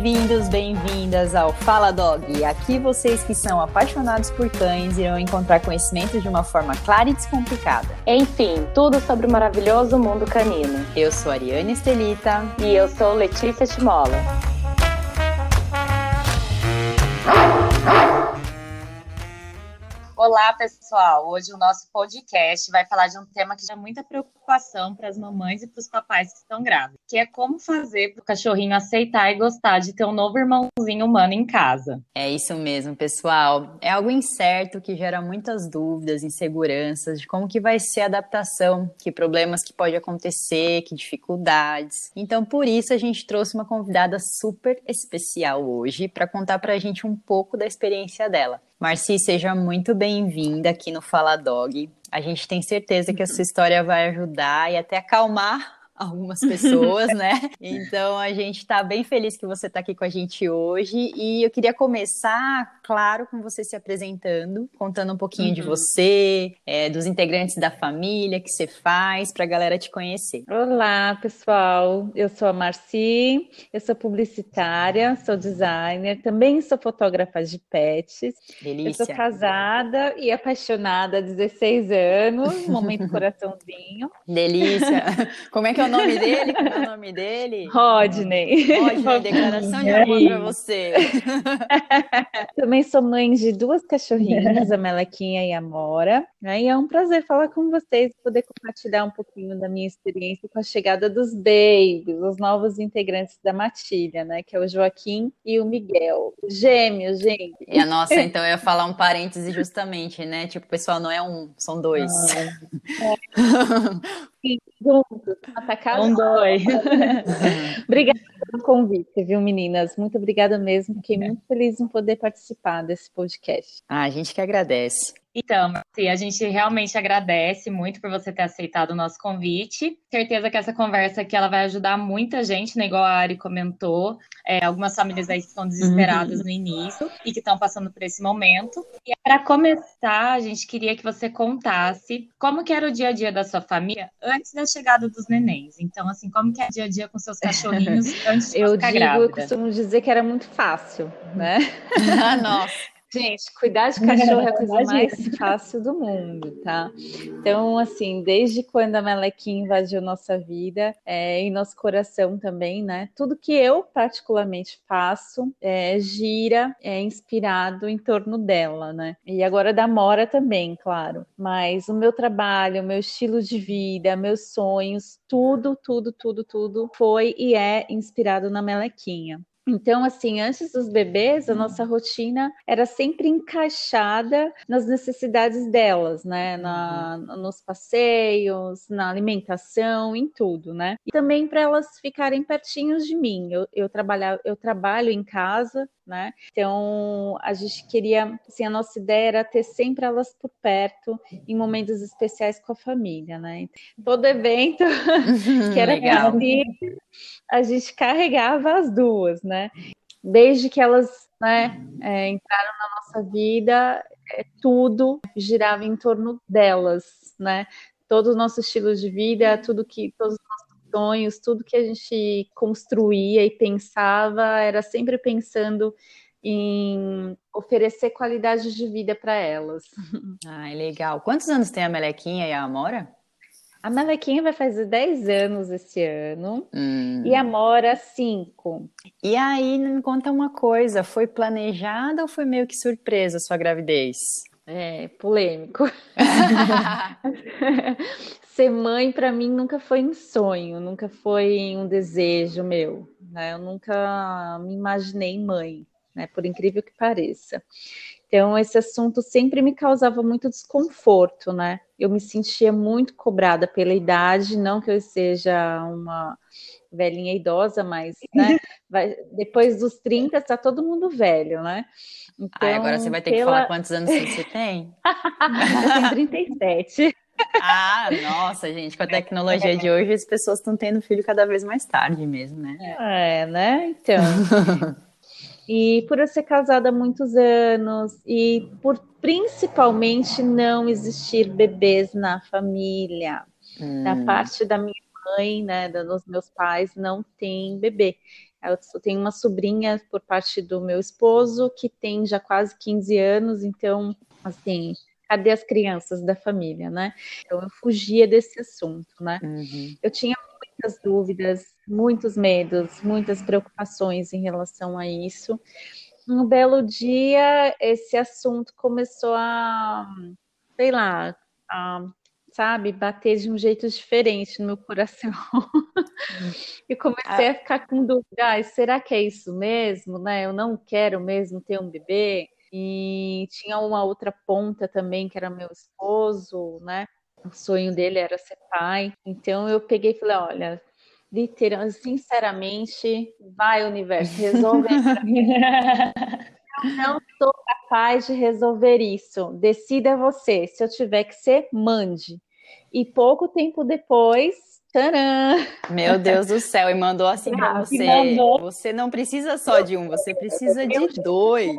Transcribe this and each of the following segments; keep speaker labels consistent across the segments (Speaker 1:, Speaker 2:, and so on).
Speaker 1: Bem-vindos, bem-vindas ao Fala Dog. Aqui vocês que são apaixonados por cães irão encontrar conhecimento de uma forma clara e descomplicada.
Speaker 2: Enfim, tudo sobre o maravilhoso mundo canino.
Speaker 1: Eu sou Ariane Estelita
Speaker 2: e eu sou Letícia Timola.
Speaker 3: Olá, pessoal! Hoje o nosso podcast vai falar de um tema que já é muita preocupação para as mamães e para os papais que estão grávidos, que é como fazer para o cachorrinho aceitar e gostar de ter um novo irmãozinho humano em casa.
Speaker 1: É isso mesmo, pessoal. É algo incerto que gera muitas dúvidas, inseguranças de como que vai ser a adaptação, que problemas que pode acontecer, que dificuldades. Então, por isso a gente trouxe uma convidada super especial hoje para contar para a gente um pouco da experiência dela. Marci, seja muito bem-vinda aqui no Fala Dog. A gente tem certeza que a sua história vai ajudar e até acalmar algumas pessoas, né? Então a gente está bem feliz que você está aqui com a gente hoje e eu queria começar, claro, com você se apresentando, contando um pouquinho uhum. de você, é, dos integrantes da família que você faz, para a galera te conhecer.
Speaker 2: Olá, pessoal. Eu sou a Marci, eu sou publicitária, sou designer, também sou fotógrafa de pets.
Speaker 1: Delícia.
Speaker 2: Eu sou casada e apaixonada há 16 anos, momento coraçãozinho.
Speaker 1: Delícia. Como é que é o nome dele? Qual é o nome dele?
Speaker 2: Rodney.
Speaker 1: Rodney, declaração de amor para você.
Speaker 2: Também sou mãe de duas cachorrinhas, a Melequinha e a Mora. Né? E é um prazer falar com vocês, poder compartilhar um pouquinho da minha experiência com a chegada dos babies, os novos integrantes da matilha, né? Que é o Joaquim e o Miguel. Gêmeos, gente.
Speaker 1: E a nossa, então, eu ia falar um parêntese justamente, né? Tipo, pessoal não é um, são dois. Ah,
Speaker 2: é. juntos, atacado. Um, dois. obrigada pelo convite, viu, meninas? Muito obrigada mesmo. Fiquei muito feliz em poder participar desse podcast.
Speaker 1: Ah, a gente que agradece.
Speaker 3: Então, assim, a gente realmente agradece muito por você ter aceitado o nosso convite. Certeza que essa conversa aqui ela vai ajudar muita gente, né? Igual a Ari comentou. É, algumas famílias aí estão desesperadas uhum. no início e que estão passando por esse momento. E para começar, a gente queria que você contasse como que era o dia a dia da sua família antes da chegada dos nenéns. Então, assim, como que é o dia a dia com seus cachorrinhos antes de
Speaker 2: eu
Speaker 3: ficar
Speaker 2: digo,
Speaker 3: grávida?
Speaker 2: Eu costumo dizer que era muito fácil, né?
Speaker 1: ah, nossa.
Speaker 2: Gente, cuidar de cachorro é a coisa mais fácil do mundo, tá? Então, assim, desde quando a Melequinha invadiu nossa vida é, e nosso coração também, né? Tudo que eu particularmente faço é, gira, é inspirado em torno dela, né? E agora da Mora também, claro. Mas o meu trabalho, o meu estilo de vida, meus sonhos, tudo, tudo, tudo, tudo foi e é inspirado na Melequinha. Então, assim, antes dos bebês, a nossa rotina era sempre encaixada nas necessidades delas, né? Na, nos passeios, na alimentação, em tudo, né? E também para elas ficarem pertinhos de mim. Eu, eu, trabalho, eu trabalho em casa, né? Então, a gente queria, assim, a nossa ideia era ter sempre elas por perto em momentos especiais com a família, né? Todo evento que era possível, a gente carregava as duas, né? Desde que elas né, é, entraram na nossa vida, é, tudo girava em torno delas, né? Todo o nosso estilo de vida, tudo que, todos os nossos sonhos, tudo que a gente construía e pensava, era sempre pensando em oferecer qualidade de vida para elas.
Speaker 1: Ai, legal. Quantos anos tem a Melequinha e a Amora?
Speaker 2: A Melequinha vai fazer 10 anos esse ano
Speaker 1: hum.
Speaker 2: e a Mora 5.
Speaker 1: E aí, me conta uma coisa, foi planejada ou foi meio que surpresa a sua gravidez?
Speaker 2: É, polêmico. Ser mãe para mim nunca foi um sonho, nunca foi um desejo meu, né? Eu nunca me imaginei mãe, né? Por incrível que pareça. Então, esse assunto sempre me causava muito desconforto, né? Eu me sentia muito cobrada pela idade, não que eu seja uma velhinha idosa, mas né, vai, depois dos 30 está todo mundo velho, né?
Speaker 1: Então, ah, agora você vai ter pela... que falar quantos anos você tem?
Speaker 2: eu tenho 37.
Speaker 1: Ah, nossa, gente, com a tecnologia de hoje, as pessoas estão tendo filho cada vez mais tarde mesmo, né?
Speaker 2: É, né? Então. E por eu ser casada há muitos anos e por principalmente não existir bebês na família. Hum. Da parte da minha mãe, né, dos meus pais, não tem bebê. Eu tenho uma sobrinha por parte do meu esposo que tem já quase 15 anos, então, assim, cadê as crianças da família, né? Então eu fugia desse assunto, né? Uhum. Eu tinha muitas dúvidas, muitos medos, muitas preocupações em relação a isso. Um belo dia, esse assunto começou a, sei lá, a sabe, bater de um jeito diferente no meu coração. e comecei a ficar com dúvida, ah, será que é isso mesmo, né? Eu não quero mesmo ter um bebê. E tinha uma outra ponta também, que era meu esposo, né? O sonho dele era ser pai. Então eu peguei e falei, olha, literalmente, sinceramente, vai universo, resolve Eu não estou capaz de resolver isso. Decida você. Se eu tiver que ser, mande. E pouco tempo depois, tcharam!
Speaker 1: Meu Deus do céu, e mandou assim para você. Mandou. Você não precisa só de um, você precisa de dois.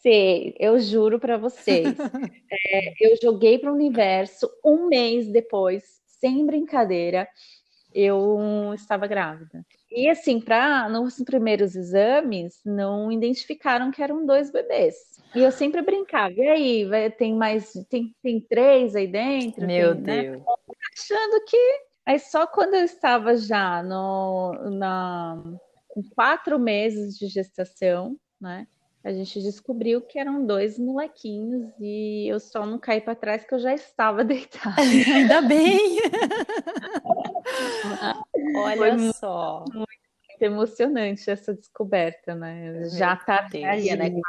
Speaker 2: Você, eu juro para vocês. é, eu joguei para o universo um mês depois, sem brincadeira, eu estava grávida. E assim, para nos primeiros exames, não identificaram que eram dois bebês. E eu sempre brincava, e aí, vai, tem mais, tem, tem três aí dentro?
Speaker 1: Meu
Speaker 2: tem,
Speaker 1: né? Deus. Né?
Speaker 2: Achando que. Aí só quando eu estava já no, na, com quatro meses de gestação, né? A gente descobriu que eram dois molequinhos e eu só não caí para trás que eu já estava deitada.
Speaker 1: Ainda bem! Olha Foi só.
Speaker 2: Muito, muito, emocionante essa descoberta, né? Já tardia, né?
Speaker 1: né?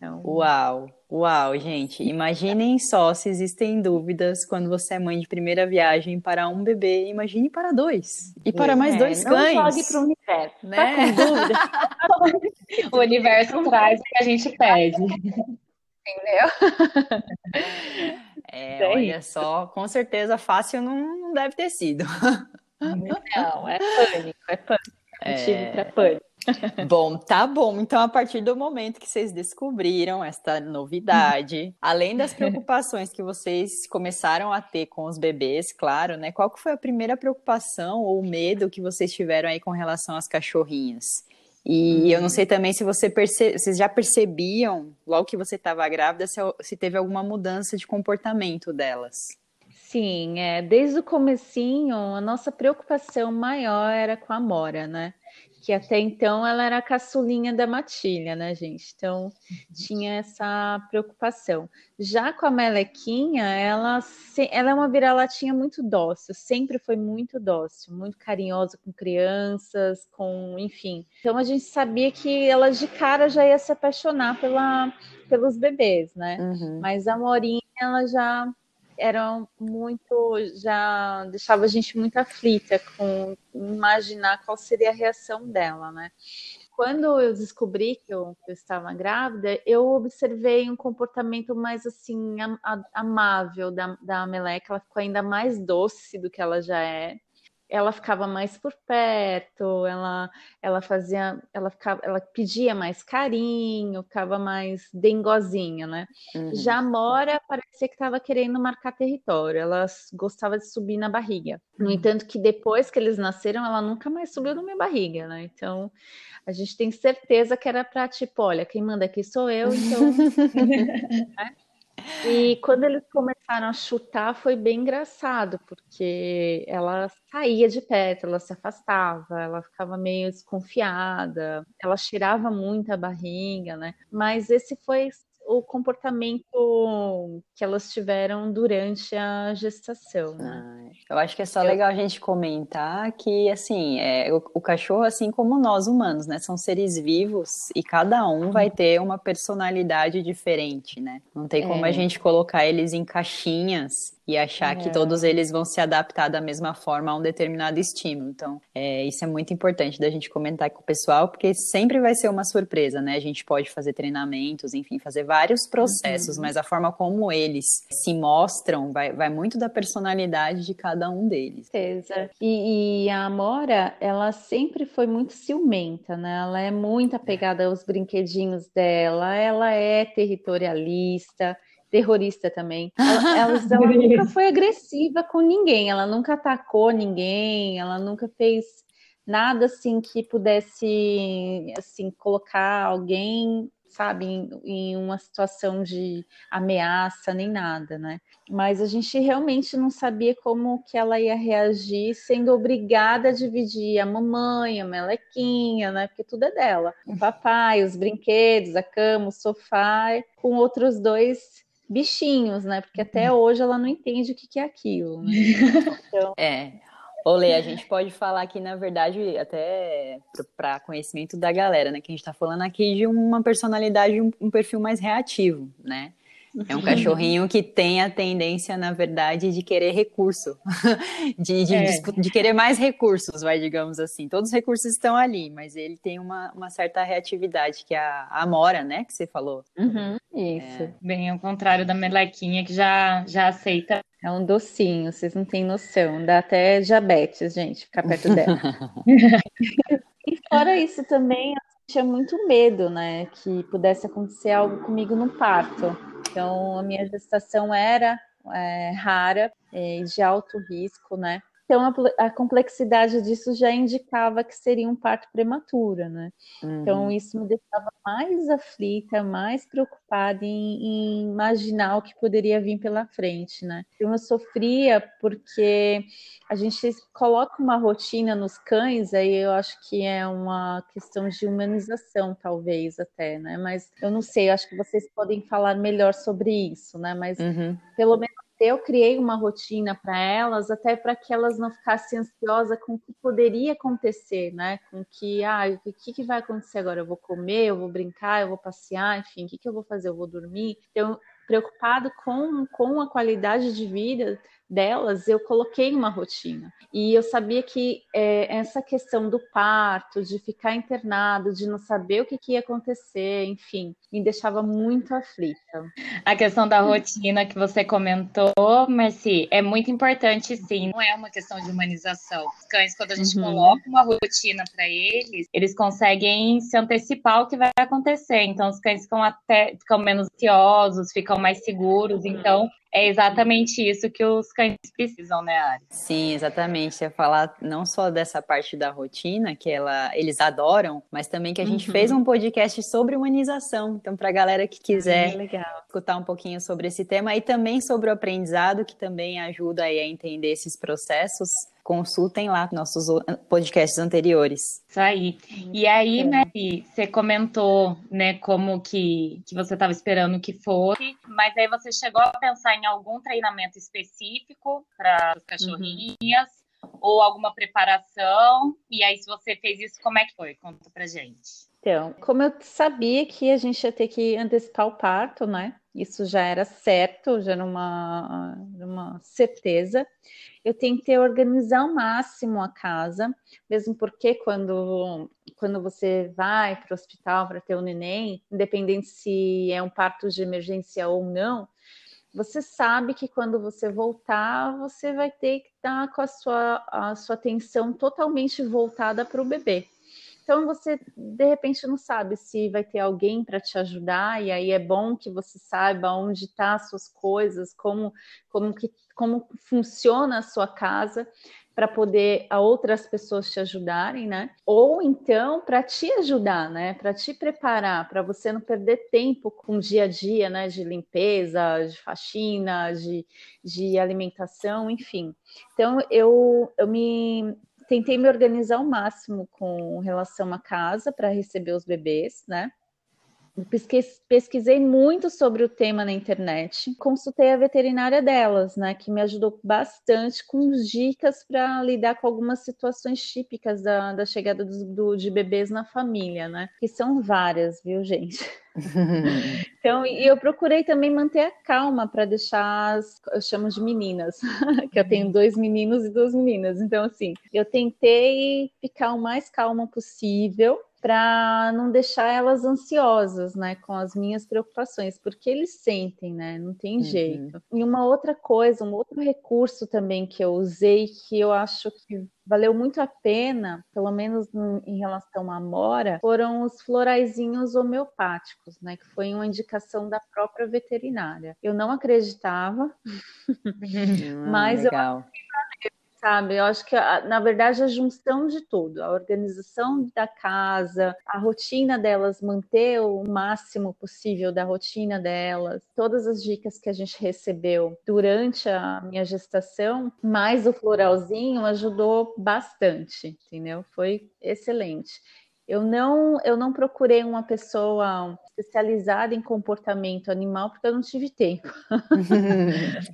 Speaker 1: Então... Uau, uau, gente. Imaginem só se existem dúvidas quando você é mãe de primeira viagem para um bebê, imagine para dois. E para mais é, dois
Speaker 2: não
Speaker 1: cães.
Speaker 2: Não jogue para o universo, tá né? Tá com dúvida?
Speaker 3: o universo traz o que a gente pede.
Speaker 2: Entendeu?
Speaker 1: É, olha só, com certeza fácil não, deve ter sido.
Speaker 2: Não, é pânico, é pânico. É... para pânico.
Speaker 1: Bom, tá bom. Então, a partir do momento que vocês descobriram esta novidade, além das preocupações que vocês começaram a ter com os bebês, claro, né? Qual que foi a primeira preocupação ou medo que vocês tiveram aí com relação às cachorrinhas? E hum. eu não sei também se você perce... vocês já percebiam, logo que você estava grávida, se, se teve alguma mudança de comportamento delas.
Speaker 2: Sim, é, desde o comecinho, a nossa preocupação maior era com a Mora, né? Que até então ela era a caçulinha da matilha, né, gente? Então tinha essa preocupação. Já com a Melequinha, ela, ela é uma vira-latinha muito dócil, sempre foi muito dócil, muito carinhosa com crianças, com, enfim. Então a gente sabia que ela de cara já ia se apaixonar pela, pelos bebês, né? Uhum. Mas a Morinha, ela já eram muito já deixava a gente muito aflita com imaginar qual seria a reação dela, né? Quando eu descobri que eu, que eu estava grávida, eu observei um comportamento mais assim amável da, da Meleca. Ela ficou ainda mais doce do que ela já é ela ficava mais por perto, ela, ela fazia, ela ficava, ela pedia mais carinho, ficava mais dengozinha, né? Uhum. Já a Mora parecia que estava querendo marcar território, ela gostava de subir na barriga. No uhum. entanto, que depois que eles nasceram, ela nunca mais subiu na minha barriga, né? Então, a gente tem certeza que era para tipo, olha, quem manda aqui sou eu, então. E quando eles começaram a chutar, foi bem engraçado, porque ela saía de perto, ela se afastava, ela ficava meio desconfiada, ela cheirava muito a barriga, né? Mas esse foi o comportamento que elas tiveram durante a gestação. Né?
Speaker 1: eu acho que é só legal a gente comentar que, assim, é, o, o, cachorro, assim como nós humanos, né, são seres vivos e cada um vai uhum. ter uma personalidade diferente, né? Não tem como é. a gente colocar eles em caixinhas e achar é. que todos eles vão se adaptar da mesma forma a um determinado estímulo. Então, é, isso é muito importante da gente comentar com o pessoal, porque sempre vai ser uma surpresa, né? A gente pode fazer treinamentos, enfim, fazer vários processos, uhum. mas a forma como eles se mostram vai, vai muito da personalidade de cada um deles.
Speaker 2: Certeza. E, e a Amora, ela sempre foi muito ciumenta, né? Ela é muito apegada aos brinquedinhos dela, ela é territorialista terrorista também. Ela, ela, ela nunca foi agressiva com ninguém, ela nunca atacou ninguém, ela nunca fez nada assim que pudesse assim colocar alguém sabe, em, em, uma situação de ameaça nem nada, né? Mas a gente realmente não sabia como que ela ia reagir, sendo obrigada a dividir a mamãe, a melequinha, né? Porque tudo é dela. O papai, os brinquedos, a cama, o sofá, com outros dois bichinhos, né? Porque até uhum. hoje ela não entende o que, que é aquilo. Né?
Speaker 1: Então... É, Olê, a gente pode falar aqui, na verdade, até para conhecimento da galera, né? Que a gente está falando aqui de uma personalidade, um, um perfil mais reativo, né? É um cachorrinho que tem a tendência, na verdade, de querer recurso, de, de, é. de, querer mais recursos, vai, digamos assim. Todos os recursos estão ali, mas ele tem uma, uma certa reatividade, que é a, a Amora, né, que você falou.
Speaker 2: Uhum, isso.
Speaker 3: É. Bem ao contrário da Melequinha, que já, já aceita.
Speaker 2: É um docinho, vocês não têm noção. Dá até diabetes, gente, ficar perto dela. e fora isso também, tinha muito medo, né, que pudesse acontecer algo comigo no parto então, a minha gestação era é, rara e de alto risco, né? Então, a, a, complexidade disso já indicava que seria um parto prematuro, né? Uhum. Então, isso me deixava mais aflita, mais preocupada em, em, imaginar o que poderia vir pela frente, né? Então, eu sofria porque a gente coloca uma rotina nos cães, aí eu acho que é uma questão de humanização, talvez até, né? Mas eu não sei, acho que vocês podem falar melhor sobre isso, né? Mas uhum. pelo menos eu criei uma rotina para elas, até para que elas não ficassem ansiosas com o que poderia acontecer, né? Com que, ah, o que, que vai acontecer agora? Eu vou comer, eu vou brincar, eu vou passear, enfim, o que, que eu vou fazer? Eu vou dormir. Então, preocupado com, com a qualidade de vida delas, eu coloquei uma rotina. E eu sabia que é, essa questão do parto, de ficar internado, de não saber o que, que ia acontecer, enfim, me deixava muito aflita.
Speaker 3: A questão da rotina que você comentou, Mercy, é muito importante, sim. Não é uma questão de humanização. Os cães, quando a gente uhum. coloca uma rotina para eles, eles conseguem se antecipar o que vai acontecer. Então, os cães ficam até ficam menos ansiosos, ficam mais seguros. Então, é exatamente isso que os cães precisam, né, Ari?
Speaker 1: Sim, exatamente. Você ia falar não só dessa parte da rotina, que ela, eles adoram, mas também que a gente uhum. fez um podcast sobre humanização. Então, para a galera que quiser ah, escutar um pouquinho sobre esse tema e também sobre o aprendizado, que também ajuda aí a entender esses processos, consultem lá nossos podcasts anteriores.
Speaker 3: Isso aí. E aí, né, você comentou, né, como que, que você estava esperando que fosse, mas aí você chegou a pensar em algum treinamento específico para as cachorrinhas? Uhum. Ou alguma preparação? E aí, se você fez isso, como é que foi? Conta pra gente.
Speaker 2: Então, como eu sabia que a gente ia ter que antecipar o parto, né? Isso já era certo, já era uma, certeza. Eu tentei organizar ao máximo a casa, mesmo porque quando, quando você vai para o hospital para ter o um neném, independente se é um parto de emergência ou não, você sabe que quando você voltar, você vai ter que estar com a sua, a sua atenção totalmente voltada para o bebê. Então você de repente não sabe se vai ter alguém para te ajudar, e aí é bom que você saiba onde tá as suas coisas, como, como, que, como funciona a sua casa para poder a outras pessoas te ajudarem, né? Ou então para te ajudar, né? Para te preparar, para você não perder tempo com o dia a dia, né? De limpeza, de faxina, de, de alimentação, enfim. Então eu, eu me tentei me organizar ao máximo com relação à casa para receber os bebês, né? Pesquisei muito sobre o tema na internet, consultei a veterinária delas, né, que me ajudou bastante com dicas para lidar com algumas situações típicas da, da chegada do, do, de bebês na família, né, que são várias, viu, gente? então, e eu procurei também manter a calma para deixar, as, eu chamo de meninas, que eu tenho dois meninos e duas meninas, então, assim, eu tentei ficar o mais calma possível para não deixar elas ansiosas, né, com as minhas preocupações, porque eles sentem, né, não tem uhum. jeito. E uma outra coisa, um outro recurso também que eu usei que eu acho que valeu muito a pena, pelo menos em relação à mora, foram os floraizinhos homeopáticos, né, que foi uma indicação da própria veterinária. Eu não acreditava,
Speaker 1: hum, mas legal. eu
Speaker 2: sabe? Eu acho que, na verdade, a junção de tudo, a organização da casa, a rotina delas, manter o máximo possível da rotina delas, todas as dicas que a gente recebeu durante a minha gestação, mais o floralzinho ajudou bastante, entendeu? Foi excelente. Eu não, eu não procurei uma pessoa especializada em comportamento animal porque eu não tive tempo.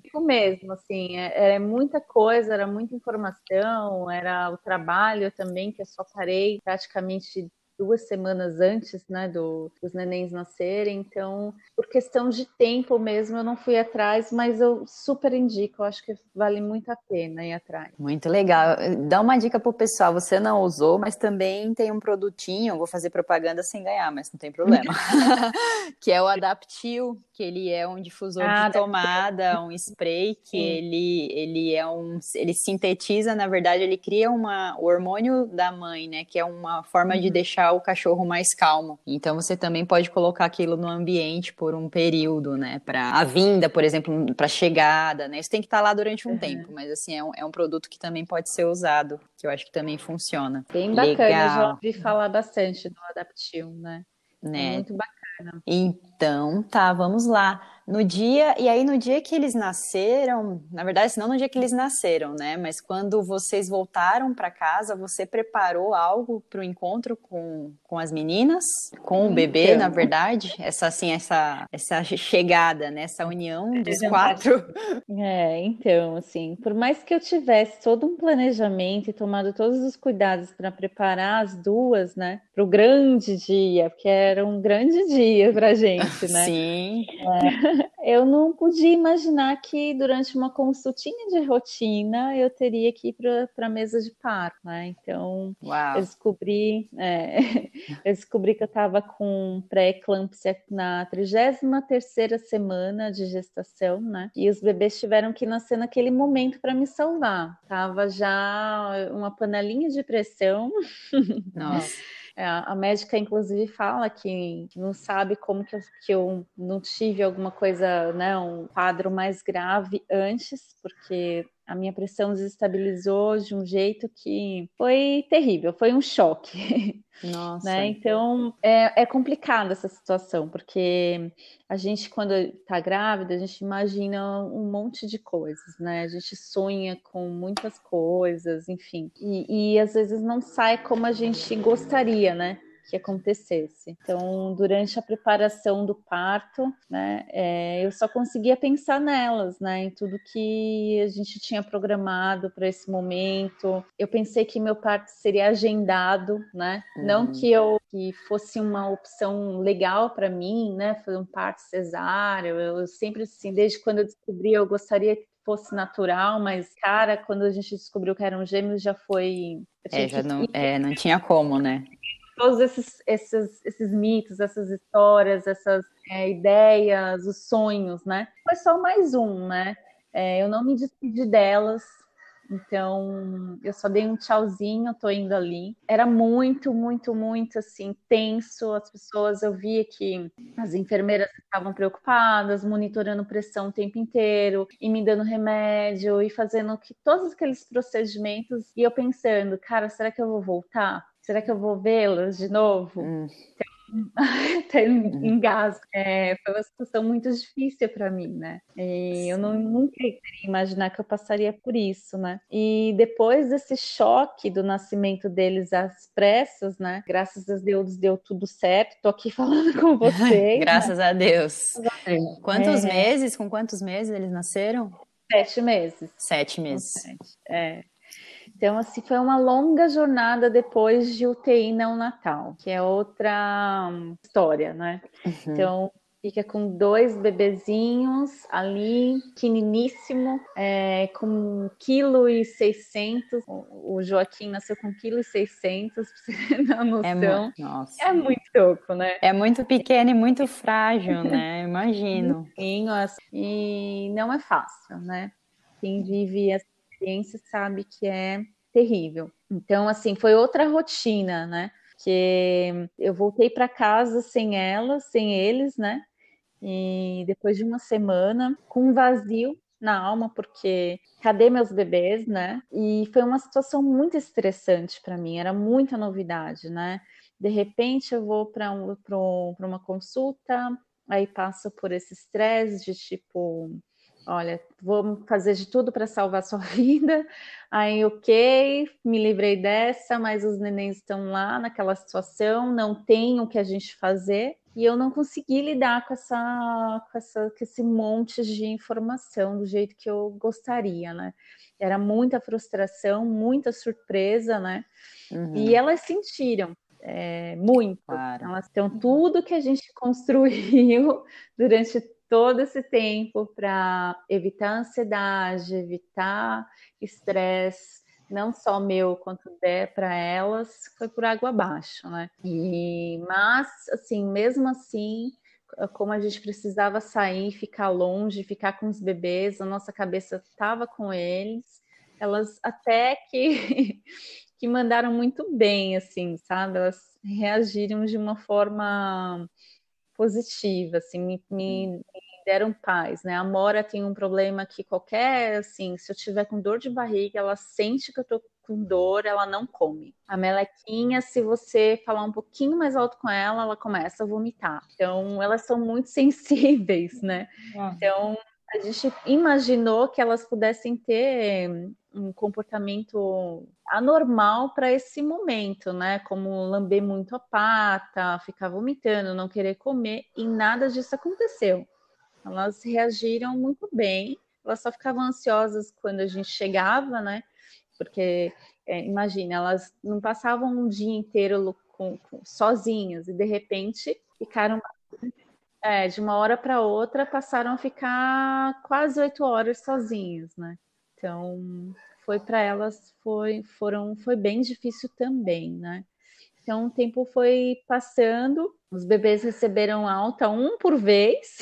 Speaker 2: Fico mesmo, assim, é, era muita coisa, era muita informação, era o trabalho também que eu só parei praticamente duas semanas antes, né, do, dos nenéns nascerem. Então, por questão de tempo mesmo, eu não fui atrás, mas eu super indico. Eu acho que vale muito a pena ir atrás.
Speaker 1: Muito legal. Dá uma dica pro pessoal. Você não usou, mas também tem um produtinho. Vou fazer propaganda sem ganhar, mas não tem problema. que é o Adaptil, que ele é um difusor ah, de tomada, um spray que ele ele é um ele sintetiza, na verdade, ele cria uma o hormônio da mãe, né, que é uma forma uhum. de deixar deixar o cachorro mais calmo. Então você também pode colocar aquilo no ambiente por um período, né? Para a vinda, por exemplo, para chegada, né? Isso tem que estar tá lá durante um uhum. tempo, mas assim, é um, é um produto que também pode ser usado, que eu acho que também funciona.
Speaker 2: Bem bacana, Legal. já ouvi falar bastante do Adaptil, né? né? É muito bacana.
Speaker 1: Então, tá, vamos lá no dia, e aí no dia que eles nasceram, na verdade, não no dia que eles nasceram, né? Mas quando vocês voltaram para casa, você preparou algo para o encontro com, com as meninas, com o bebê, então. na verdade, essa assim, essa essa chegada, né? Essa união dos é quatro.
Speaker 2: É, então, assim, por mais que eu tivesse todo um planejamento e tomado todos os cuidados para preparar as duas, né, para o grande dia, porque era um grande dia para gente, né?
Speaker 1: Sim.
Speaker 2: É eu não podia imaginar que durante uma consultinha de rotina eu teria que ir para a mesa de parto, né? Então, Uau. eu descobri, é, eu descobri que eu estava com pré-eclâmpsia na 33 semana de gestação, né? E os bebês tiveram que nascer naquele momento para me salvar. Tava já uma panelinha de pressão.
Speaker 1: Nossa.
Speaker 2: É, a médica, inclusive, fala que não sabe como que eu, que eu não tive alguma coisa, né, um quadro mais grave antes, porque a minha pressão desestabilizou de um jeito que foi terrível, foi um choque.
Speaker 1: Nossa.
Speaker 2: né? Então é, é complicada essa situação, porque a gente, quando está grávida, a gente imagina um monte de coisas, né? A gente sonha com muitas coisas, enfim. E, e às vezes não sai como a gente gostaria, né? Que acontecesse. Então, durante a preparação do parto, né, é, eu só conseguia pensar nelas, né, em tudo que a gente tinha programado para esse momento. Eu pensei que meu parto seria agendado, né, uhum. não que eu que fosse uma opção legal para mim, né, fazer um parto cesáreo. Eu sempre assim, desde quando eu descobri, eu gostaria que fosse natural, mas, cara, quando a gente descobriu que eram gêmeos, já foi.
Speaker 1: É, já não, é, não tinha como, né?
Speaker 2: Todos esses, esses, esses mitos, essas histórias, essas é, ideias, os sonhos, né? Foi só mais um, né? É, eu não me despedi delas, então eu só dei um tchauzinho, tô indo ali. Era muito, muito, muito assim, tenso. As pessoas, eu via que as enfermeiras estavam preocupadas, monitorando pressão o tempo inteiro, e me dando remédio, e fazendo que todos aqueles procedimentos, e eu pensando, cara, será que eu vou voltar? será que eu vou vê-los de novo? Hum. Até hum. engasgo. É, foi uma situação muito difícil para mim, né? E eu não, nunca queria imaginar que eu passaria por isso, né? E depois desse choque do nascimento deles às pressas, né? Graças a Deus deu tudo certo. Tô aqui falando com vocês.
Speaker 1: Graças né? a Deus. Quantos é... meses? Com quantos meses eles nasceram?
Speaker 2: Sete meses.
Speaker 1: Sete meses.
Speaker 2: Sete. É. Então, assim, foi uma longa jornada depois de UTI neonatal, que é outra hum, história, né? Uhum. Então, fica com dois bebezinhos ali, pequeniníssimo, é, com 1,6 kg. O Joaquim nasceu com 1,6 kg, pra você ter noção.
Speaker 1: É, nossa.
Speaker 2: é muito pouco, né?
Speaker 1: É muito pequeno e muito frágil, né? Imagino.
Speaker 2: Assim, e não é fácil, né? Quem vive essa experiência sabe que é terrível. Então, assim, foi outra rotina, né? Que eu voltei para casa sem elas, sem eles, né? E depois de uma semana, com um vazio na alma, porque cadê meus bebês, né? E foi uma situação muito estressante para mim, era muita novidade, né? De repente eu vou para um, uma consulta, aí passo por esse estresse de tipo, olha, vou fazer de tudo para salvar sua vida. Aí, ok, me livrei dessa, mas os nenéns estão lá naquela situação, não tem o que a gente fazer. E eu não consegui lidar com, essa, com, essa, com esse monte de informação do jeito que eu gostaria, né? Era muita frustração, muita surpresa, né? Uhum. E elas sentiram. É, muito. Claro. Elas têm tudo que a gente construiu durante todo esse tempo para evitar ansiedade, evitar estresse, não só meu quanto der para elas, foi por água abaixo, né? E mas assim, mesmo assim, como a gente precisava sair, ficar longe, ficar com os bebês, a nossa cabeça estava com eles. Elas até que que mandaram muito bem, assim, sabe? Elas reagiram de uma forma positiva, assim, me, me, deram paz, né? A Mora tem um problema que qualquer, assim, se eu tiver com dor de barriga, ela sente que eu tô com dor, ela não come. A melequinha, se você falar um pouquinho mais alto com ela, ela começa a vomitar. Então, elas são muito sensíveis, né? É. Então, a gente imaginou que elas pudessem ter um comportamento anormal para esse momento, né? Como lamber muito a pata, ficar vomitando, não querer comer, e nada disso aconteceu. Elas reagiram muito bem, elas só ficavam ansiosas quando a gente chegava, né? Porque, é, imagina, elas não passavam um dia inteiro com, com, sozinhas e de repente ficaram é, de uma hora para outra passaram a ficar quase oito horas sozinhas, né? Então foi para elas foi foram foi bem difícil também, né? Então o tempo foi passando, os bebês receberam alta um por vez.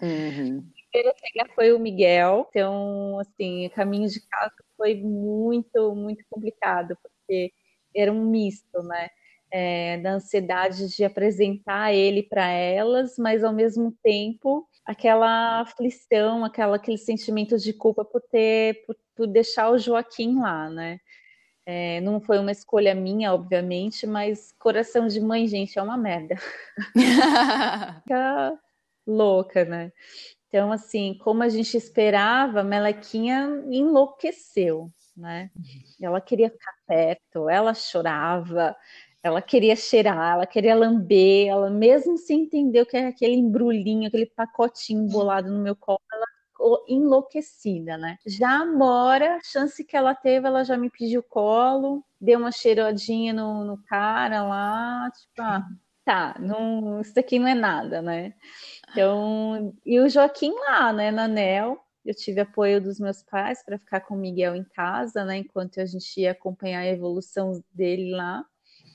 Speaker 2: Uhum. O primeiro a chegar foi o Miguel, então, assim, o caminho de casa foi muito, muito complicado, porque era um misto, né? É, da ansiedade de apresentar ele para elas, mas ao mesmo tempo aquela aflição, aquela, aquele sentimento de culpa por ter, por, por deixar o Joaquim lá, né? É, não foi uma escolha minha, obviamente, mas coração de mãe, gente, é uma merda. Fica louca, né? Então, assim, como a gente esperava, a Melequinha enlouqueceu, né? Ela queria ficar perto, ela chorava, ela queria cheirar, ela queria lamber, ela mesmo sem entender o que é aquele embrulhinho, aquele pacotinho bolado no meu colo, ela ficou enlouquecida, né? Já a Mora, chance que ela teve, ela já me pediu colo, deu uma cheiradinha no, no cara lá, tipo, ah, tá, não, isso aqui não é nada, né? Então, e o Joaquim lá, né, na NEL, eu tive apoio dos meus pais para ficar com o Miguel em casa, né, enquanto a gente ia acompanhar a evolução dele lá.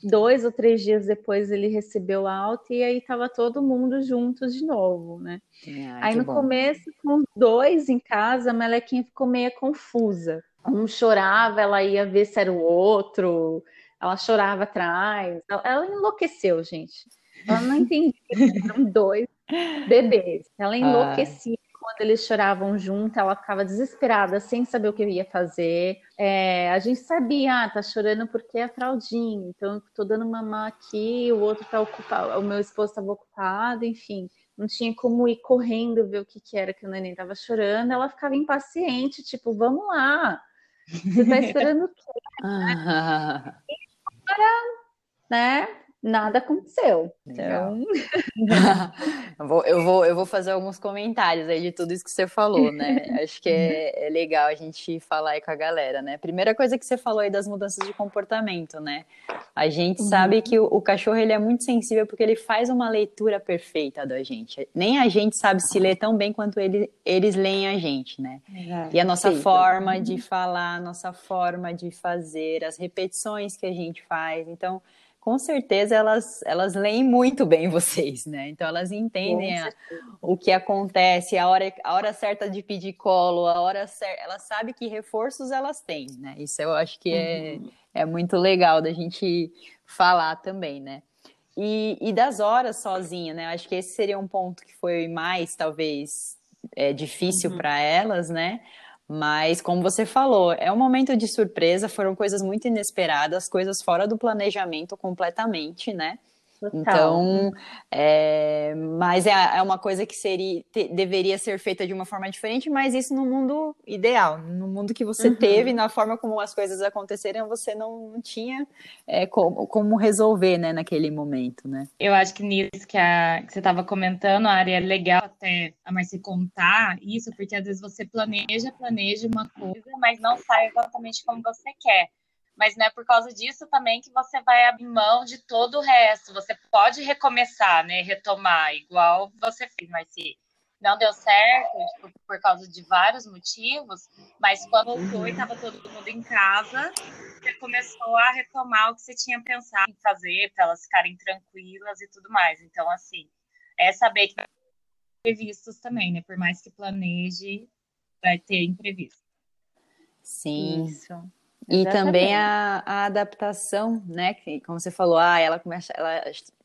Speaker 2: Dois ou três dias depois ele recebeu alta e aí tava todo mundo junto de novo, né? Ai, aí no bom. começo, com dois em casa, a Melequinha ficou meio confusa. Um chorava, ela ia ver se era o outro, ela chorava atrás. Ela enlouqueceu, gente. Ela não entendia. Eram dois bebês. Ela ah. enlouquecia. Quando eles choravam junto, ela ficava desesperada, sem saber o que ia fazer. É, a gente sabia, ah, tá chorando porque é fraldinha, então eu tô dando mamar aqui, o outro tá ocupado, o meu esposo estava ocupado, enfim não tinha como ir correndo ver o que, que era que o neném estava chorando, ela ficava impaciente, tipo, vamos lá, você está esperando o quê? Ah. né? Nada aconteceu. Então...
Speaker 1: eu, vou, eu, vou, eu vou fazer alguns comentários aí de tudo isso que você falou, né? Acho que é, é, legal a gente falar aí com a galera, né? Primeira coisa que você falou aí das mudanças de comportamento, né? A gente uhum. sabe que o, o, cachorro ele é muito sensível porque ele faz uma leitura perfeita da gente. Nem a gente sabe se ler tão bem quanto ele, eles leem a gente, né? É, e a nossa forma de falar, a nossa forma de fazer, as repetições que a gente faz. Então, com certeza elas, elas leem muito bem vocês, né? Então elas entendem a, o que acontece, a hora, a hora certa de pedir colo, a hora certa. Elas sabem que reforços elas têm, né? Isso eu acho que é, uhum. é muito legal da gente falar também, né? E, e das horas sozinha, né? Acho que esse seria um ponto que foi mais, talvez, é, difícil uhum. para elas, né? Mas, como você falou, é um momento de surpresa, foram coisas muito inesperadas, coisas fora do planejamento completamente, né? Total. Então, é, mas é, é, uma coisa que seria, te, deveria ser feita de uma forma diferente, mas isso no mundo ideal, no mundo que você uhum. teve, na forma como as coisas aconteceram, você não, não tinha é, como, como, resolver, né, naquele momento, né?
Speaker 3: Eu acho que nisso que, a, que você estava comentando, a área é legal até a Marci contar isso, porque às vezes você planeja, planeja uma coisa, mas não sai exatamente como você quer mas não é por causa disso também que você vai abrir mão de todo o resto. Você pode recomeçar, né? Retomar, igual você fez, mas se não deu certo, tipo, por causa de vários motivos, mas quando voltou e estava todo mundo em casa, você começou a retomar o que você tinha pensado em fazer para elas ficarem tranquilas e tudo mais. Então, assim, é saber que vai ter imprevistos também, né? Por mais que planeje, vai ter imprevisto.
Speaker 1: Sim. Isso. E também a, a, adaptação, né? Que, como você falou, ah, ela começa, ela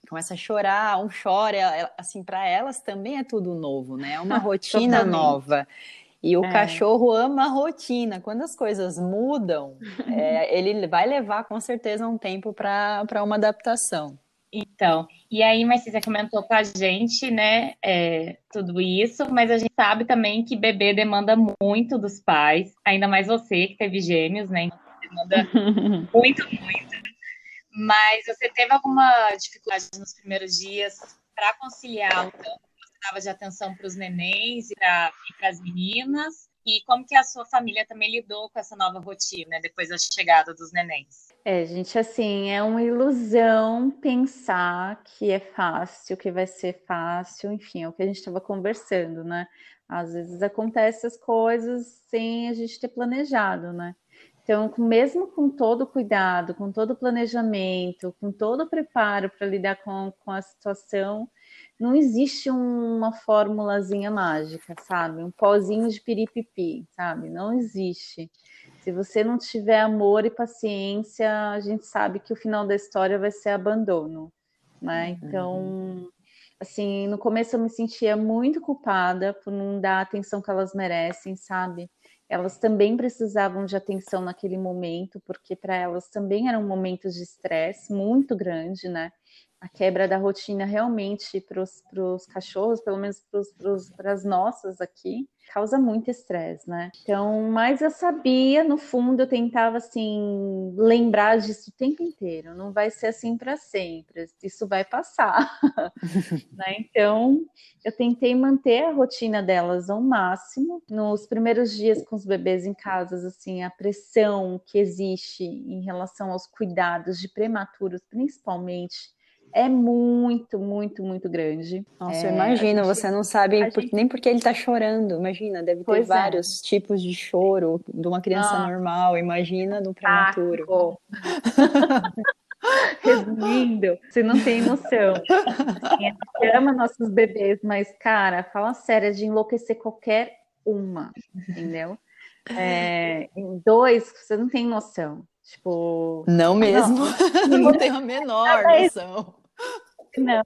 Speaker 1: começa a chorar, um chora, ela, assim, para elas também é tudo novo, né? É uma rotina nova. E o é. cachorro ama a rotina. Quando as coisas mudam, é, ele vai levar com certeza um tempo para uma adaptação.
Speaker 3: Então, e aí, Marcília comentou com a gente, né, é, tudo isso, mas a gente sabe também que bebê demanda muito dos pais, ainda mais você que teve gêmeos, né? Demanda muito, muito. Mas você teve alguma dificuldade nos primeiros dias para conciliar o tanto que você dava de atenção para os nenéns e para as meninas? E como que a sua família também lidou com essa nova rotina depois da chegada dos nenéns?
Speaker 2: É, gente, assim, é uma ilusão pensar que é fácil, que vai ser fácil, enfim, é o que a gente estava conversando, né? Às vezes acontecem as coisas sem a gente ter planejado, né? Então, mesmo com todo o cuidado, com todo o planejamento, com todo o preparo para lidar com, com a situação, não existe uma formulazinha mágica, sabe? Um pozinho de piripipi, sabe? Não existe. Se você não tiver amor e paciência, a gente sabe que o final da história vai ser abandono, né? Uhum. Então, assim, no começo eu me sentia muito culpada por não dar a atenção que elas merecem, sabe? Elas também precisavam de atenção naquele momento, porque para elas também eram momentos de estresse muito grande, né? A quebra da rotina realmente para os cachorros, pelo menos para as nossas aqui, causa muito estresse, né? Então, mas eu sabia, no fundo, eu tentava assim lembrar disso o tempo inteiro. Não vai ser assim para sempre. Isso vai passar, né? Então, eu tentei manter a rotina delas ao máximo. Nos primeiros dias com os bebês em casa, assim, a pressão que existe em relação aos cuidados de prematuros, principalmente é muito, muito, muito grande.
Speaker 1: Nossa, é, eu imagino, gente, você não sabe por, gente... nem porque ele tá chorando. Imagina, deve ter pois é. vários é. tipos de choro de uma criança ah. normal. Imagina do prematuro.
Speaker 2: Resumindo, você não tem noção. Assim, a gente ama nossos bebês, mas, cara, fala sério, é de enlouquecer qualquer uma, entendeu? É, em dois, você não tem noção. Tipo.
Speaker 1: Não mesmo. Não, não tenho a menor noção.
Speaker 2: Não.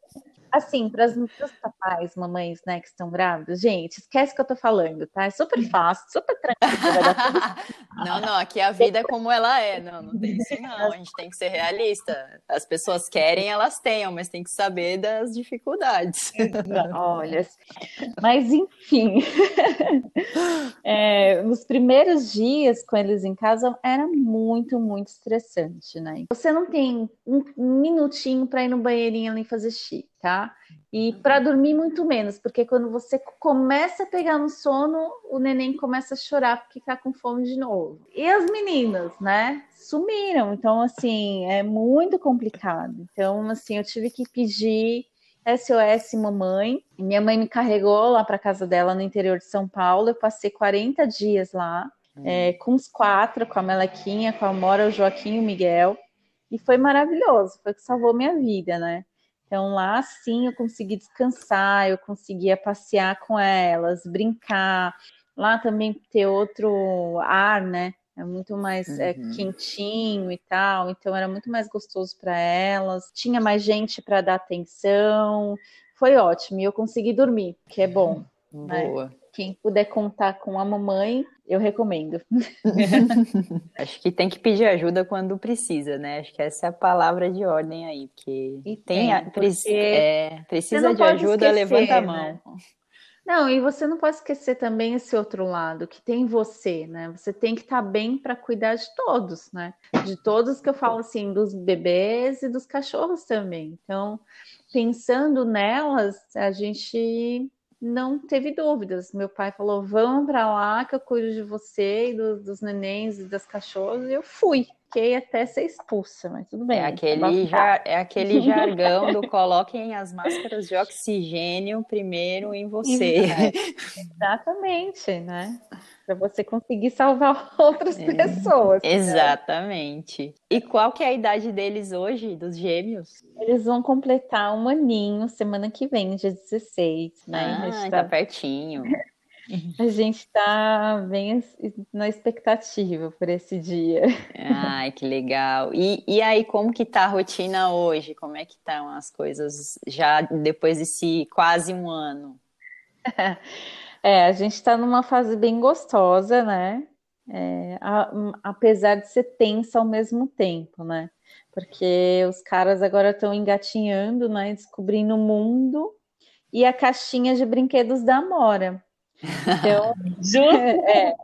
Speaker 2: Assim, para os papais, mamães, né, que estão grávidos, gente, esquece que eu tô falando, tá? É super fácil, super tranquilo.
Speaker 1: não, não, aqui a vida é como ela é. Não, não tem isso, não. A gente tem que ser realista. As pessoas querem, elas tenham, mas tem que saber das dificuldades.
Speaker 2: Olha, mas enfim. É, os primeiros dias com eles em casa era muito, muito estressante, né? Você não tem um minutinho para ir no banheirinho ali fazer xixi tá? E para dormir muito menos, porque quando você começa a pegar no sono, o neném começa a chorar porque tá com fome de novo. E as meninas, né? Sumiram. Então, assim, é muito complicado. Então, assim, eu tive que pedir SOS mamãe. Minha mãe me carregou lá para casa dela no interior de São Paulo. Eu passei 40 dias lá, hum. é, com os quatro, com a Melequinha, com a Mora, o Joaquim e o Miguel. E foi maravilhoso, foi o que salvou minha vida, né? Então lá sim eu consegui descansar, eu conseguia passear com elas, brincar. Lá também ter outro ar, né? É muito mais é, uhum. é, quentinho e tal, então era muito mais gostoso para elas. Tinha mais gente para dar atenção. Foi ótimo e eu consegui dormir, que é bom.
Speaker 1: Né?
Speaker 2: Quem puder contar com a mamãe, eu recomendo.
Speaker 1: Acho que tem que pedir ajuda quando precisa, né? Acho que essa é a palavra de ordem aí, porque e tem, tem porque é, precisa de ajuda, esquecer, levanta a mão. Né?
Speaker 2: Não, e você não pode esquecer também esse outro lado, que tem você, né? Você tem que estar tá bem para cuidar de todos, né? De todos que eu falo assim, dos bebês e dos cachorros também. Então, pensando nelas, a gente não teve dúvidas. Meu pai falou: vamos para lá que eu cuido de você e dos, dos nenéns e das cachorras. E eu fui. Fiquei até ser expulsa, mas tudo bem.
Speaker 1: É aquele, jar, é aquele jargão do coloquem as máscaras de oxigênio primeiro em você.
Speaker 2: Exatamente, né? Para você conseguir salvar outras é, pessoas.
Speaker 1: Exatamente. Né? E qual que é a idade deles hoje, dos gêmeos?
Speaker 2: Eles vão completar um aninho semana que vem, dia 16, né?
Speaker 1: Ah, tá... tá pertinho.
Speaker 2: A gente está bem na expectativa por esse dia.
Speaker 1: Ai, que legal. E, e aí, como que tá a rotina hoje? Como é que estão as coisas já depois desse quase um ano?
Speaker 2: É, a gente está numa fase bem gostosa, né? É, a, apesar de ser tensa ao mesmo tempo, né? Porque os caras agora estão engatinhando, né? Descobrindo o mundo e a caixinha de brinquedos da Amora. Então, é,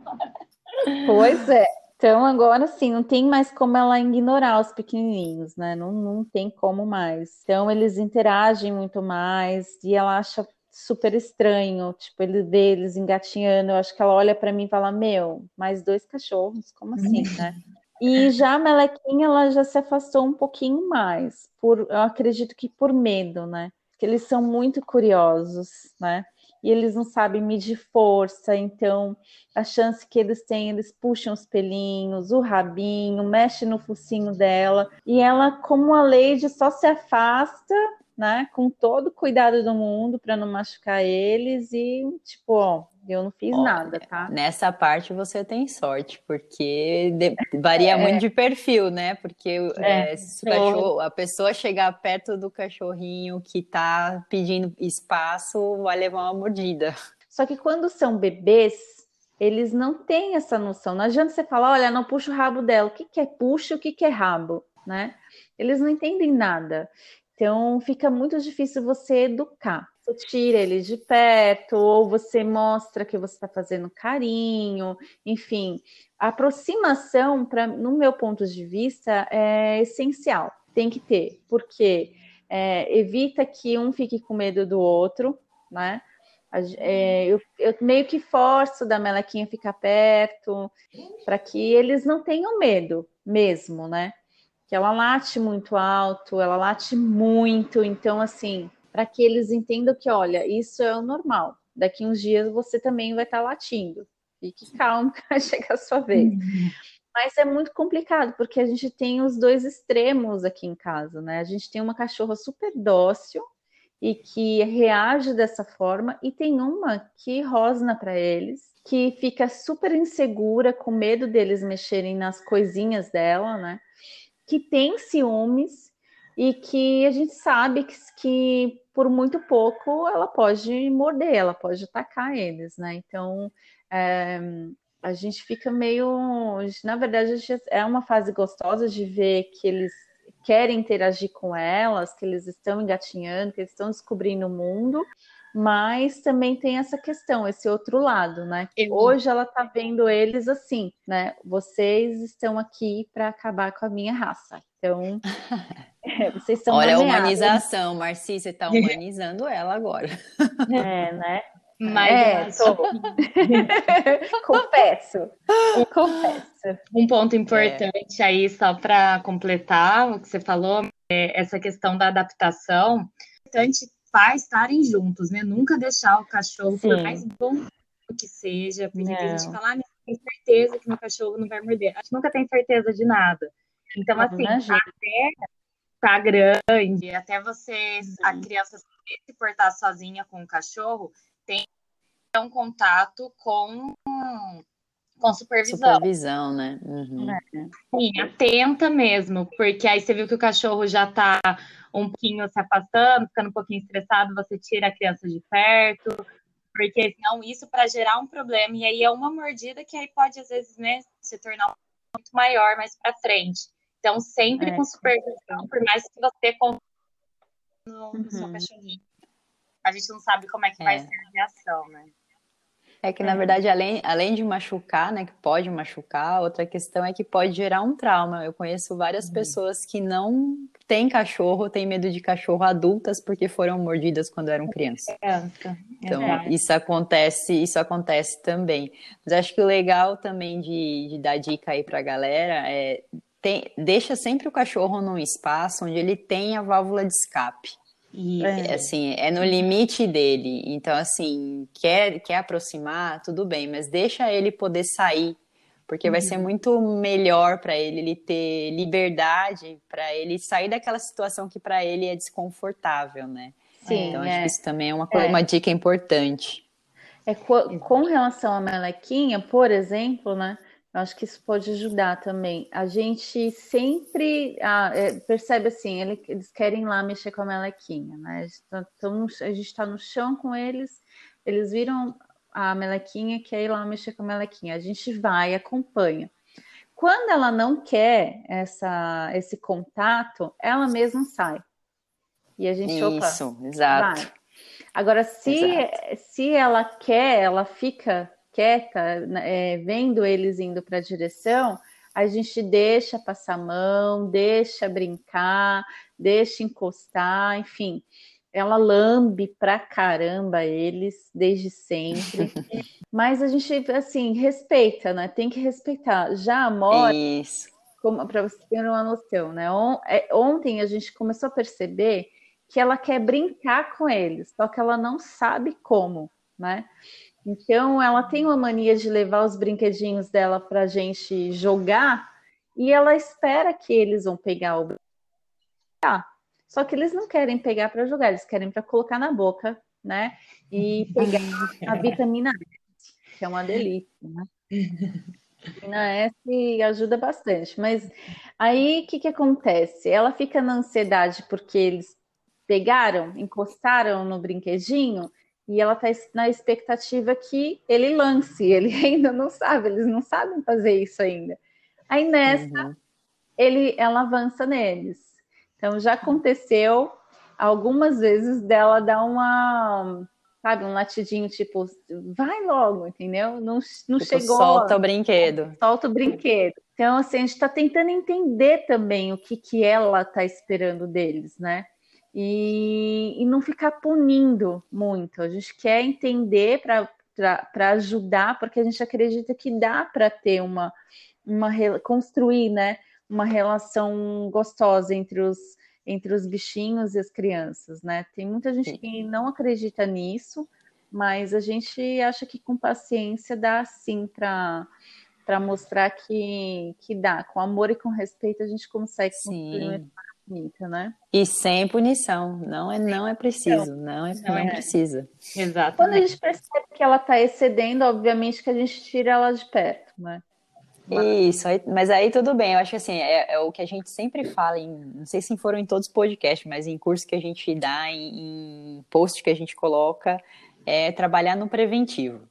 Speaker 2: pois é. Então agora sim, não tem mais como ela ignorar os pequenininhos, né? Não, não tem como mais. Então eles interagem muito mais e ela acha super estranho, tipo, ele vê eles engatinhando, eu acho que ela olha para mim e fala, meu, mais dois cachorros, como assim, né? E já a Melequinha, ela já se afastou um pouquinho mais, por, eu acredito que por medo, né? Porque eles são muito curiosos, né? E eles não sabem medir força, então a chance que eles têm, eles puxam os pelinhos, o rabinho, mexe no focinho dela, e ela, como a Lady, só se afasta né, com todo o cuidado do mundo para não machucar eles e, tipo, ó, eu não fiz Olha, nada, tá?
Speaker 1: Nessa parte você tem sorte, porque de, varia é. muito de perfil, né? Porque é, é, se cachorro, a pessoa chegar perto do cachorrinho que tá pedindo espaço, vai levar uma mordida.
Speaker 2: Só que quando são bebês, eles não têm essa noção. Não adianta você falar, olha, não puxa o rabo dela. O que, que é puxa, o que, que é rabo, né? Eles não entendem nada. Então fica muito difícil você educar. Você tira eles de perto, ou você mostra que você está fazendo carinho, enfim, a aproximação, pra, no meu ponto de vista, é essencial. Tem que ter, porque é, evita que um fique com medo do outro, né? É, eu, eu, meio que forço da Melequinha ficar perto, para que eles não tenham medo mesmo, né? Que ela late muito alto, ela late muito, então assim, para que eles entendam que, olha, isso é o normal. Daqui uns dias você também vai estar tá latindo. Fique calmo que vai chegar a sua vez. Uhum. Mas é muito complicado, porque a gente tem os dois extremos aqui em casa, né? A gente tem uma cachorra super dócil e que reage dessa forma, e tem uma que rosna para eles, que fica super insegura, com medo deles mexerem nas coisinhas dela, né? Que tem ciúmes e que a gente sabe que, que por muito pouco ela pode morder, ela pode atacar eles, né? Então é, a gente fica meio. Na verdade, é uma fase gostosa de ver que eles querem interagir com elas, que eles estão engatinhando, que eles estão descobrindo o mundo, mas também tem essa questão, esse outro lado, né? Hoje ela tá vendo eles assim, né? Vocês estão aqui para acabar com a minha raça. Então, vocês são
Speaker 1: Olha a humanização, Marci, você tá humanizando ela agora.
Speaker 2: É, né? Mas é, tô. confesso, confesso.
Speaker 3: Um ponto importante é. aí, só para completar o que você falou, é essa questão da adaptação. É importante pais estarem juntos, né? Nunca deixar o cachorro, Sim. por mais bom que seja, porque não. a gente fala, ah, tem certeza que meu cachorro não vai morder. A gente nunca tem certeza de nada. Então, não, assim, até tá grande, até você, a criança se portar sozinha com o cachorro, tem um contato com com supervisão.
Speaker 1: Supervisão, né? Uhum. É.
Speaker 3: Sim, atenta mesmo, porque aí você viu que o cachorro já tá um pouquinho se afastando, ficando um pouquinho estressado, você tira a criança de perto, Porque senão isso para gerar um problema, e aí é uma mordida que aí pode, às vezes, né, se tornar muito maior mais para frente. Então, sempre é. com supervisão, por mais que você confie no, no seu uhum. cachorrinho. A gente não sabe como é que é. vai ser a reação, né?
Speaker 1: É que, na é. verdade, além, além de machucar, né, que pode machucar, outra questão é que pode gerar um trauma. Eu conheço várias uhum. pessoas que não têm cachorro, têm medo de cachorro adultas porque foram mordidas quando eram crianças. Criança. Então, é isso acontece, isso acontece também. Mas acho que o legal também de, de dar dica aí pra galera é tem, deixa sempre o cachorro num espaço onde ele tem a válvula de escape. E, é. assim, é no limite dele. Então, assim, quer, quer aproximar, tudo bem, mas deixa ele poder sair, porque uhum. vai ser uhum. muito melhor para ele, ele ter liberdade, para ele sair daquela situação que para ele é desconfortável, né? Sim, então, acho é. que isso também é uma, é. uma dica importante.
Speaker 2: É, com relação à melequinha, por exemplo, né? Eu acho que isso pode ajudar também. A gente sempre ah, é, percebe assim, ele, eles querem lá mexer com a melequinha, né? A gente está no chão com eles, eles viram a melequinha, quer ir lá mexer com a melequinha. A gente vai, acompanha. Quando ela não quer essa, esse contato, ela mesma sai. E a gente,
Speaker 1: Isso, opa, exato. Vai.
Speaker 2: Agora, se, se ela quer, ela fica quieta, né, é, vendo eles indo para a direção, a gente deixa passar a mão, deixa brincar, deixa encostar, enfim. Ela lambe pra caramba eles desde sempre. Mas a gente, assim, respeita, né? Tem que respeitar. Já a Mora, para você ter uma noção, né? É, ontem a gente começou a perceber que ela quer brincar com eles, só que ela não sabe como, né? Então, ela tem uma mania de levar os brinquedinhos dela para a gente jogar e ela espera que eles vão pegar o ah, Só que eles não querem pegar para jogar, eles querem para colocar na boca, né? E pegar a vitamina S, que é uma delícia, né? A vitamina S ajuda bastante, mas aí o que, que acontece? Ela fica na ansiedade porque eles pegaram, encostaram no brinquedinho e ela está na expectativa que ele lance, ele ainda não sabe, eles não sabem fazer isso ainda. Aí nessa, uhum. ele, ela avança neles. Então já aconteceu algumas vezes dela dar uma, sabe, um latidinho tipo, vai logo, entendeu? Não, não tipo, chegou.
Speaker 1: Solta o brinquedo.
Speaker 2: Solta o brinquedo. Então, assim, a gente está tentando entender também o que, que ela está esperando deles, né? E, e não ficar punindo muito. A gente quer entender para ajudar, porque a gente acredita que dá para ter uma, uma construir, né, uma relação gostosa entre os entre os bichinhos e as crianças, né? Tem muita gente Sim. que não acredita nisso, mas a gente acha que com paciência dá sim para para mostrar que, que dá, com amor e com respeito a gente consegue construir bonita, né?
Speaker 1: E sem punição, não é não é preciso, não, é não, é, precisa.
Speaker 2: Exato. Quando a gente percebe que ela está excedendo, obviamente que a gente tira ela de perto, né?
Speaker 1: Isso, mas aí tudo bem. Eu acho que assim, é, é, o que a gente sempre fala, em, não sei se foram em todos os podcasts, mas em curso que a gente dá, em, em post que a gente coloca, é trabalhar no preventivo.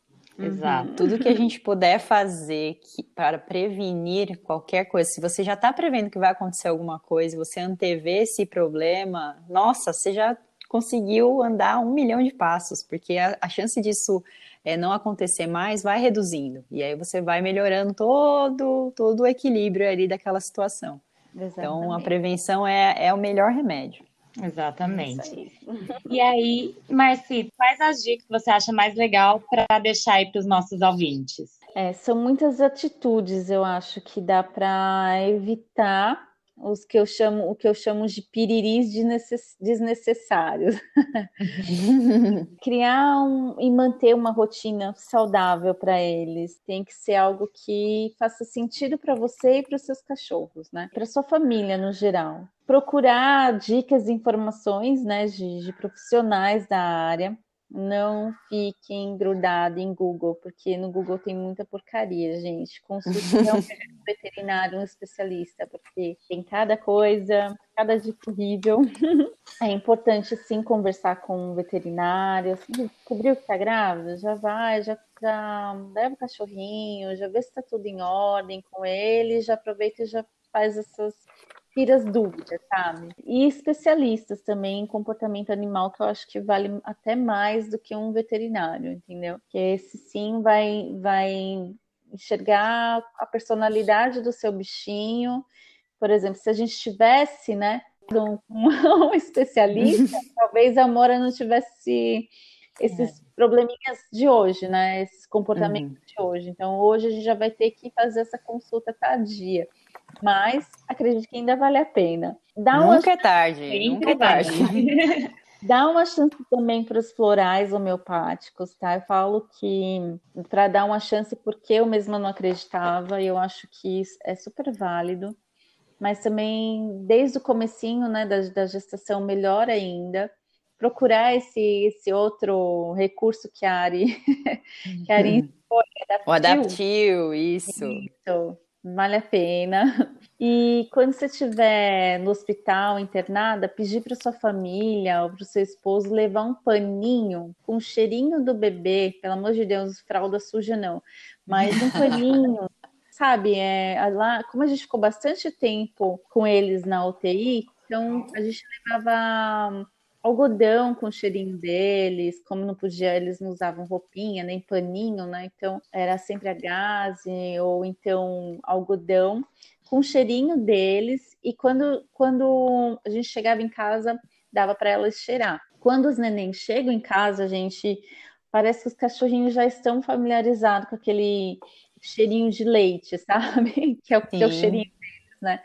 Speaker 1: Exato. Uhum. Tudo que a gente puder fazer que, para prevenir qualquer coisa, se você já está prevendo que vai acontecer alguma coisa, você antevê esse problema, nossa, você já conseguiu andar um milhão de passos, porque a, a chance disso é, não acontecer mais vai reduzindo. E aí você vai melhorando todo, todo o equilíbrio ali daquela situação. Exatamente. Então, a prevenção é, é o melhor remédio.
Speaker 3: Exatamente. E aí, Marci, quais as dicas que você acha mais legal para deixar aí para os nossos ouvintes?
Speaker 2: É, são muitas atitudes, eu acho, que dá para evitar os que eu chamo, o que eu chamo de piriris desnecessários. Criar um, e manter uma rotina saudável para eles tem que ser algo que faça sentido para você e para os seus cachorros, né? Para sua família no geral. Procurar dicas e informações, né, de, de profissionais da área não fiquem grudados em Google, porque no Google tem muita porcaria, gente. Consulte um veterinário, um especialista, porque tem cada coisa, cada dia horrível. É importante sim conversar com o veterinário, assim, descobriu que está grávida, já vai, já, já leva o cachorrinho, já vê se está tudo em ordem com ele, já aproveita e já faz essas tira as dúvidas, sabe? E especialistas também em comportamento animal, que eu acho que vale até mais do que um veterinário, entendeu? Que esse sim vai, vai enxergar a personalidade do seu bichinho. Por exemplo, se a gente tivesse, né, um, um especialista, talvez a Mora não tivesse esses é. probleminhas de hoje, né? Esses comportamentos uhum. de hoje. Então, hoje a gente já vai ter que fazer essa consulta tardia mas acredito que ainda vale a pena.
Speaker 1: Dá nunca uma... é tarde, nunca é tarde.
Speaker 2: Dá uma chance também para os florais homeopáticos, tá? Eu falo que para dar uma chance porque eu mesma não acreditava e eu acho que isso é super válido. Mas também desde o comecinho, né, da, da gestação melhor ainda, procurar esse, esse outro recurso que a Ari, que a Ari
Speaker 1: foi, adaptil. O adaptil, isso.
Speaker 2: isso vale a pena. E quando você estiver no hospital internada, pedir para sua família ou para o seu esposo levar um paninho com o cheirinho do bebê, pelo amor de Deus, fralda suja não, mas um paninho. sabe, é, lá, como a gente ficou bastante tempo com eles na UTI, então a gente levava algodão com o cheirinho deles, como não podia, eles não usavam roupinha, nem paninho, né? Então era sempre a gaze ou então algodão com o cheirinho deles e quando quando a gente chegava em casa dava para elas cheirar. Quando os nenéns chegam em casa, a gente parece que os cachorrinhos já estão familiarizados com aquele cheirinho de leite, sabe? Que é o, que é o cheirinho deles, né?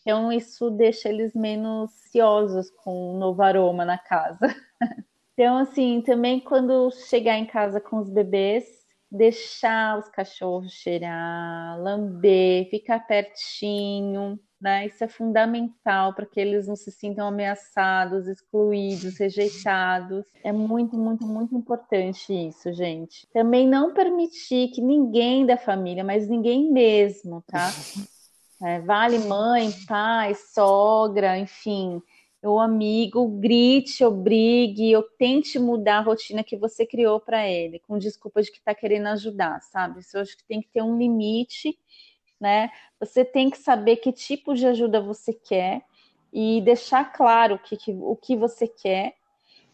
Speaker 2: Então, isso deixa eles menos ansiosos com um novo aroma na casa. Então, assim, também quando chegar em casa com os bebês, deixar os cachorros cheirar, lamber, ficar pertinho, né? Isso é fundamental para que eles não se sintam ameaçados, excluídos, rejeitados. É muito, muito, muito importante isso, gente. Também não permitir que ninguém da família, mas ninguém mesmo, tá? É, vale mãe, pai, sogra, enfim, o amigo, grite, obrigue, ou tente mudar a rotina que você criou para ele, com desculpa de que está querendo ajudar, sabe? Isso eu acho que tem que ter um limite, né? Você tem que saber que tipo de ajuda você quer e deixar claro o que, que o que você quer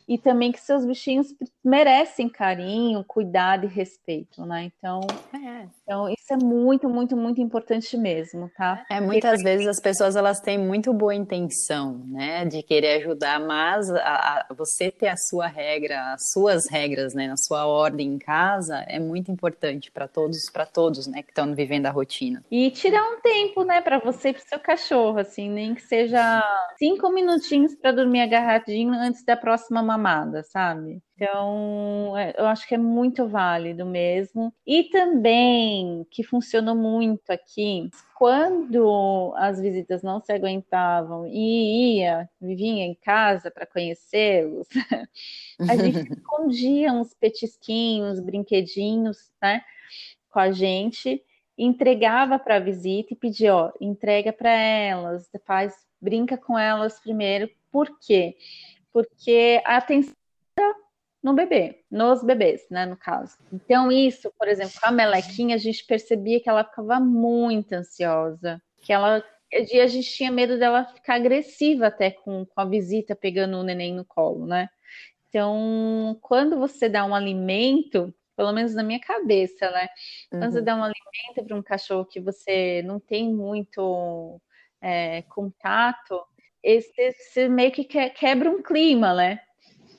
Speaker 2: e também que seus bichinhos merecem carinho, cuidado e respeito, né? Então, é. então isso é muito, muito, muito importante mesmo, tá?
Speaker 1: É, muitas Porque... vezes as pessoas elas têm muito boa intenção, né, de querer ajudar, mas a, a, você ter a sua regra, as suas regras, né, na sua ordem em casa é muito importante para todos, para todos, né, que estão vivendo a rotina.
Speaker 2: E tirar um tempo, né, para você e para seu cachorro, assim, nem que seja cinco minutinhos para dormir agarradinho antes da próxima mamada, sabe? Então, é, eu acho que é muito válido mesmo. E também, que funcionou muito aqui, quando as visitas não se aguentavam e ia, vinha em casa para conhecê-los, a gente escondia uns petisquinhos, brinquedinhos, né, com a gente, entregava para a visita e pedia, ó, entrega para elas, faz, brinca com elas primeiro. Por quê? Porque a atenção no bebê, nos bebês, né, no caso. Então, isso, por exemplo, com a melequinha, a gente percebia que ela ficava muito ansiosa, que ela. E a gente tinha medo dela ficar agressiva até com, com a visita pegando o neném no colo, né? Então, quando você dá um alimento, pelo menos na minha cabeça, né? Quando uhum. você dá um alimento para um cachorro que você não tem muito é, contato, esse, você meio que quebra um clima, né?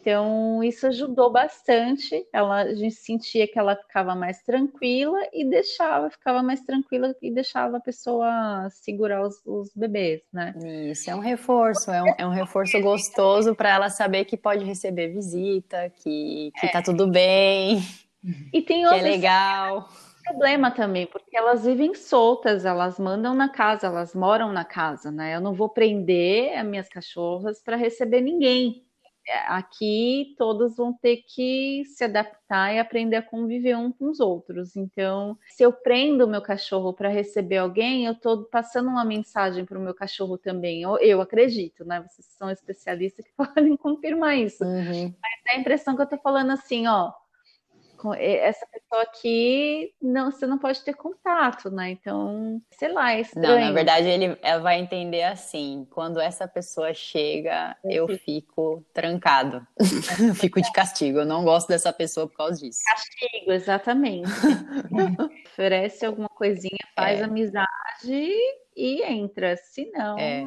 Speaker 2: Então, isso ajudou bastante. Ela, a gente sentia que ela ficava mais tranquila e deixava, ficava mais tranquila e deixava a pessoa segurar os, os bebês, né?
Speaker 1: Isso, é um reforço, é um, é um reforço gostoso para ela saber que pode receber visita, que, que é. tá tudo bem.
Speaker 2: E tem
Speaker 1: que é legal.
Speaker 2: Problema também, porque elas vivem soltas, elas mandam na casa, elas moram na casa, né? Eu não vou prender as minhas cachorras para receber ninguém aqui todos vão ter que se adaptar e aprender a conviver uns com os outros. Então, se eu prendo o meu cachorro para receber alguém, eu estou passando uma mensagem para o meu cachorro também. Eu, eu, acredito, né? Vocês são especialistas que podem confirmar isso. Uhum. Mas dá a impressão que eu estou falando assim, ó essa pessoa aqui não, você não pode ter contato, né? Então, sei lá, é estranho.
Speaker 1: Não, na verdade, ele ela vai entender assim: quando essa pessoa chega, eu, fico trancado. eu fico de castigo. Eu não gosto dessa pessoa por causa disso.
Speaker 2: Castigo, exatamente. Oferece alguma coisinha, faz é. amizade e entra. Se não, é,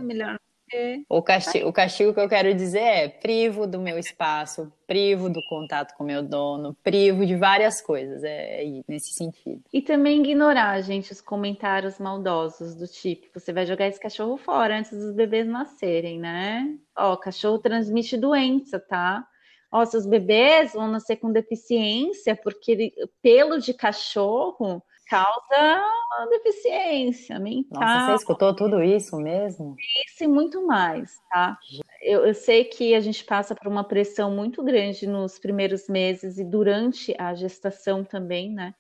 Speaker 2: é
Speaker 1: o castigo, o castigo que eu quero dizer é privo do meu espaço, privo do contato com meu dono, privo de várias coisas, é, é nesse sentido.
Speaker 2: E também ignorar, gente, os comentários maldosos do tipo, você vai jogar esse cachorro fora antes dos bebês nascerem, né? Ó, cachorro transmite doença, tá? Ó, seus bebês vão nascer com deficiência porque ele, pelo de cachorro causa deficiência mental.
Speaker 1: Nossa, você escutou tudo isso mesmo?
Speaker 2: Isso e muito mais, tá? Eu, eu, sei que a gente passa por uma pressão muito grande nos primeiros meses e durante a gestação também, né?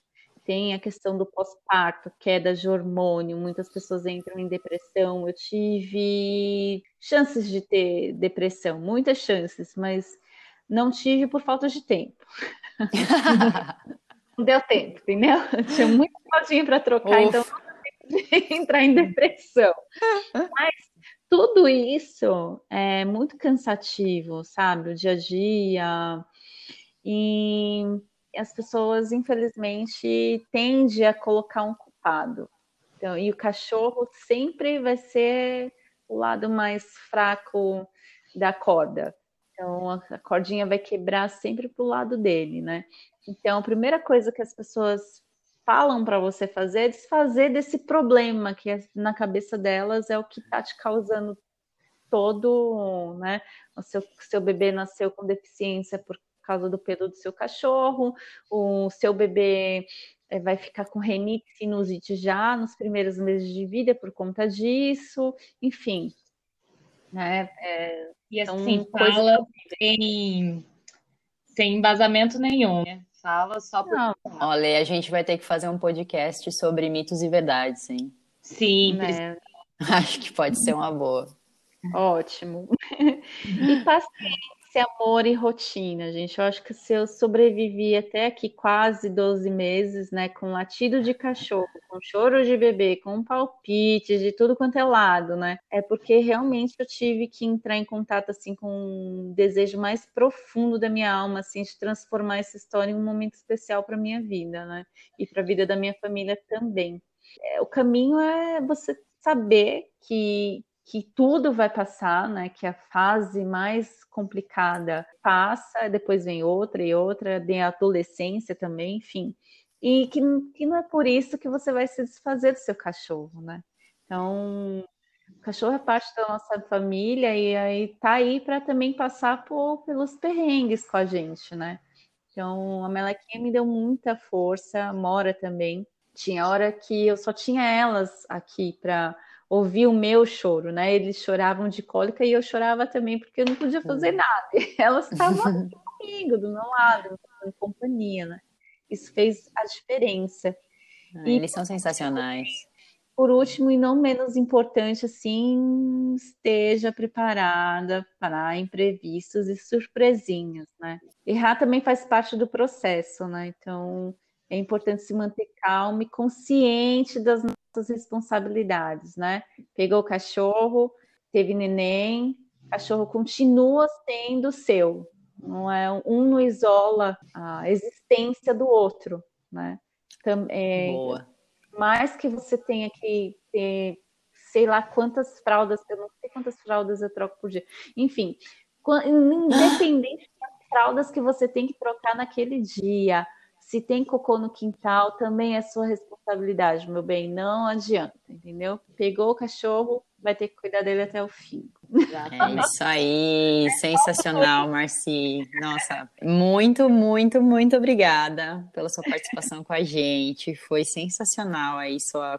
Speaker 2: Tem a questão do pós-parto, queda de hormônio, muitas pessoas entram em depressão. Eu tive chances de ter depressão, muitas chances, mas não tive por falta de tempo. não deu tempo, entendeu? Tinha muito caldinho para trocar, Uf. então não deu tempo de entrar em depressão. Mas tudo isso é muito cansativo, sabe? O dia a dia. E as pessoas, infelizmente, tendem a colocar um culpado. Então, e o cachorro sempre vai ser o lado mais fraco da corda. Então, a cordinha vai quebrar sempre pro lado dele, né? Então, a primeira coisa que as pessoas falam para você fazer é desfazer desse problema que é, na cabeça delas é o que está te causando todo, né? O seu, seu bebê nasceu com deficiência por causa do pelo do seu cachorro, o seu bebê é, vai ficar com renite, sinusite já nos primeiros meses de vida por conta disso, enfim. Né?
Speaker 3: É, e assim, fala sem, sem embasamento nenhum, né? Fala só por. Não.
Speaker 1: Olha, a gente vai ter que fazer um podcast sobre mitos e verdades, hein?
Speaker 3: Sim, né?
Speaker 1: Acho que pode ser uma boa.
Speaker 2: Ótimo. e paciência esse amor e rotina, gente. Eu acho que se eu sobrevivi até aqui quase 12 meses, né, com latido de cachorro, com choro de bebê, com palpite de tudo quanto é lado, né, é porque realmente eu tive que entrar em contato assim com um desejo mais profundo da minha alma, assim, de transformar essa história em um momento especial para minha vida, né, e para a vida da minha família também. É, o caminho é você saber que que tudo vai passar, né? Que a fase mais complicada passa, depois vem outra e outra, vem a adolescência também, enfim. E que, que não é por isso que você vai se desfazer do seu cachorro, né? Então, o cachorro é parte da nossa família e aí tá aí para também passar por, pelos perrengues com a gente, né? Então, a Melequinha me deu muita força, a Mora também. Tinha hora que eu só tinha elas aqui para ouvir o meu choro, né? Eles choravam de cólica e eu chorava também porque eu não podia fazer nada. Elas estavam comigo, do meu lado, em companhia, né? Isso fez a diferença.
Speaker 1: Ah, e, eles são sensacionais.
Speaker 2: Por último, e não menos importante, assim, esteja preparada para imprevistos e surpresinhas, né? Errar também faz parte do processo, né? Então, é importante se manter calmo e consciente das nossas responsabilidades, né? Pegou o cachorro, teve neném, cachorro continua sendo seu. Não é um não isola a existência do outro, né?
Speaker 1: Também, Boa.
Speaker 2: Mais que você tenha que ter, sei lá quantas fraldas, eu não sei quantas fraldas eu troco por dia. Enfim, independente das fraldas que você tem que trocar naquele dia, se tem cocô no quintal, também é sua responsabilidade, meu bem. Não adianta, entendeu? Pegou o cachorro, vai ter que cuidar dele até o fim.
Speaker 1: É isso aí, sensacional, Marci. Nossa, muito, muito, muito obrigada pela sua participação com a gente. Foi sensacional aí sua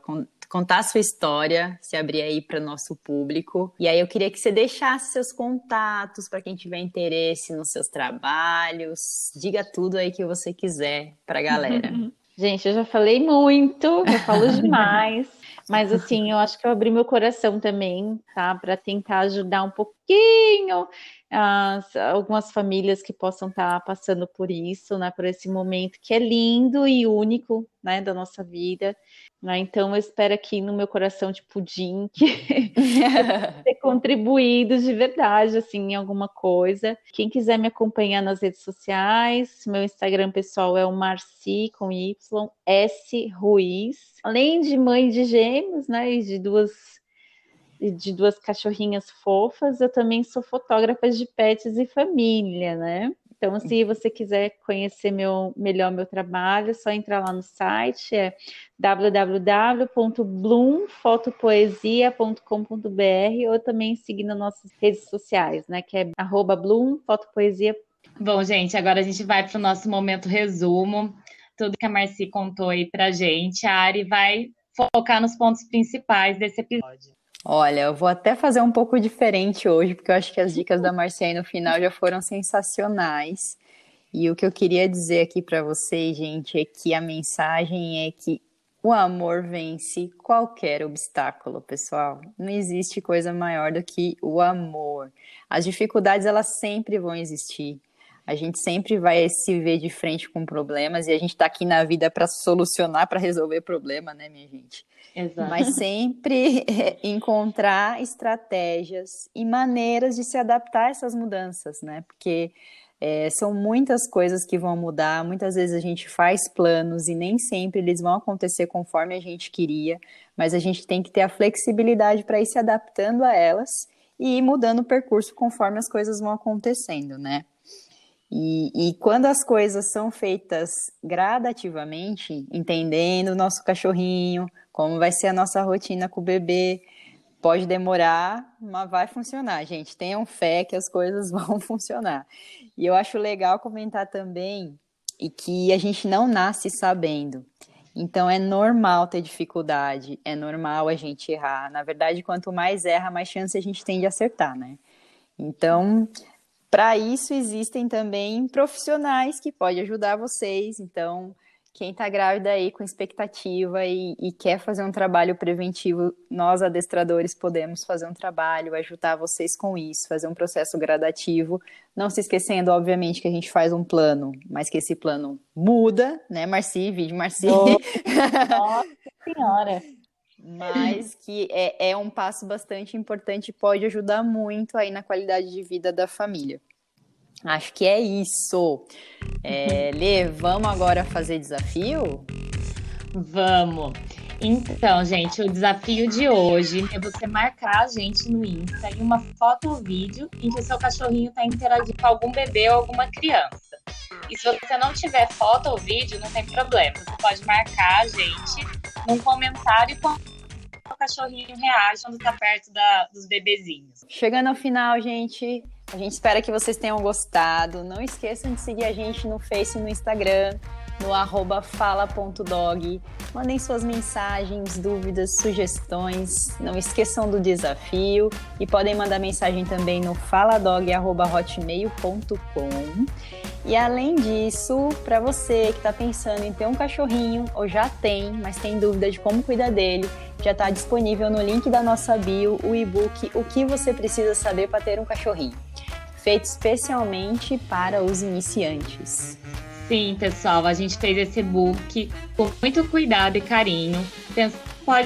Speaker 1: contar a sua história, se abrir aí para nosso público. E aí eu queria que você deixasse seus contatos para quem tiver interesse nos seus trabalhos. Diga tudo aí que você quiser para a galera.
Speaker 2: Gente, eu já falei muito, eu falo demais. Mas assim, eu acho que eu abri meu coração também, tá? Para tentar ajudar um pouquinho as, algumas famílias que possam estar tá passando por isso, né? Por esse momento que é lindo e único, né? Da nossa vida. Né? Então, eu espero aqui no meu coração de pudim que ter contribuído de verdade, assim, em alguma coisa. Quem quiser me acompanhar nas redes sociais, meu Instagram pessoal é o Marci com Y S Ruiz. Além de mãe de gêmeos, né? E de duas de duas cachorrinhas fofas, eu também sou fotógrafa de pets e família, né? Então, se você quiser conhecer meu, melhor meu trabalho, é só entrar lá no site, é www.bloomfotopoesia.com.br ou também seguir nas nossas redes sociais, né? Que é arroba bloomfotopoesia.
Speaker 3: Bom, gente, agora a gente vai para o nosso momento resumo. Tudo que a Marci contou aí pra gente, a Ari vai focar nos pontos principais desse episódio.
Speaker 1: Olha, eu vou até fazer um pouco diferente hoje, porque eu acho que as dicas da Marcia no final já foram sensacionais. E o que eu queria dizer aqui para vocês, gente, é que a mensagem é que o amor vence qualquer obstáculo, pessoal. Não existe coisa maior do que o amor. As dificuldades elas sempre vão existir. A gente sempre vai se ver de frente com problemas e a gente está aqui na vida para solucionar, para resolver problema, né, minha gente?
Speaker 3: Exato.
Speaker 1: Mas sempre encontrar estratégias e maneiras de se adaptar a essas mudanças, né? Porque é, são muitas coisas que vão mudar, muitas vezes a gente faz planos e nem sempre eles vão acontecer conforme a gente queria, mas a gente tem que ter a flexibilidade para ir se adaptando a elas e ir mudando o percurso conforme as coisas vão acontecendo, né? E, e, quando as coisas são feitas gradativamente, entendendo o nosso cachorrinho, como vai ser a nossa rotina com o bebê, pode demorar, mas vai funcionar, gente. Tenham fé que as coisas vão funcionar. E eu acho legal comentar também e que a gente não nasce sabendo. Então é normal ter dificuldade, é normal a gente errar. Na verdade, quanto mais erra, mais chance a gente tem de acertar, né? Então, para isso existem também profissionais que podem ajudar vocês. Então, quem está grávida aí com expectativa e, e, quer fazer um trabalho preventivo, nós adestradores podemos fazer um trabalho, ajudar vocês com isso, fazer um processo gradativo. Não se esquecendo, obviamente, que a gente faz um plano, mas que esse plano muda, né, Marci? Vídeo Marci.
Speaker 2: Nossa Senhora!
Speaker 1: Mas que é, é um passo bastante importante e pode ajudar muito aí na qualidade de vida da família. Acho que é isso. É, Lê, vamos agora fazer desafio?
Speaker 3: Vamos. Então, gente, o desafio de hoje é você marcar a gente no Insta em uma foto ou vídeo em que o seu cachorrinho está interagindo com algum bebê ou alguma criança. E se você não tiver foto ou vídeo, não tem problema. Você pode marcar a gente num comentário com o cachorrinho reage quando está perto da, dos bebezinhos.
Speaker 1: Chegando ao final, gente, a gente espera que vocês tenham gostado. Não esqueçam de seguir a gente no Face e no Instagram, no arroba fala.dog. Mandem suas mensagens, dúvidas, sugestões. Não esqueçam do desafio e podem mandar mensagem também no faladog.hotmail.com. E além disso, para você que está pensando em ter um cachorrinho ou já tem, mas tem dúvida de como cuidar dele, já está disponível no link da nossa bio o e-book O que você precisa saber para ter um cachorrinho, feito especialmente para os iniciantes.
Speaker 3: Sim, pessoal, a gente fez esse book com muito cuidado e carinho.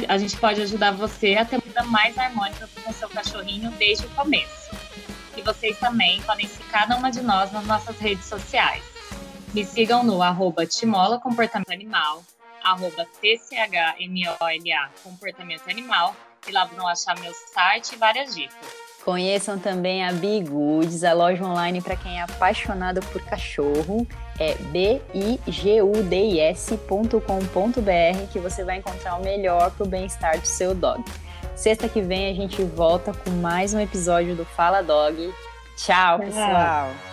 Speaker 3: A gente pode ajudar você a ter uma vida mais harmônica com o seu cachorrinho desde o começo. E vocês também podem seguir cada uma de nós nas nossas redes sociais. Me sigam no arroba Timola Comportamento Animal, arroba TCHMOLA Comportamento Animal, e lá vão achar meu site e várias dicas.
Speaker 1: Conheçam também a Bigoods, a loja online para quem é apaixonado por cachorro. É bigudis.com.br que você vai encontrar o melhor para o bem-estar do seu dog. Sexta que vem a gente volta com mais um episódio do Fala Dog. Tchau, pessoal!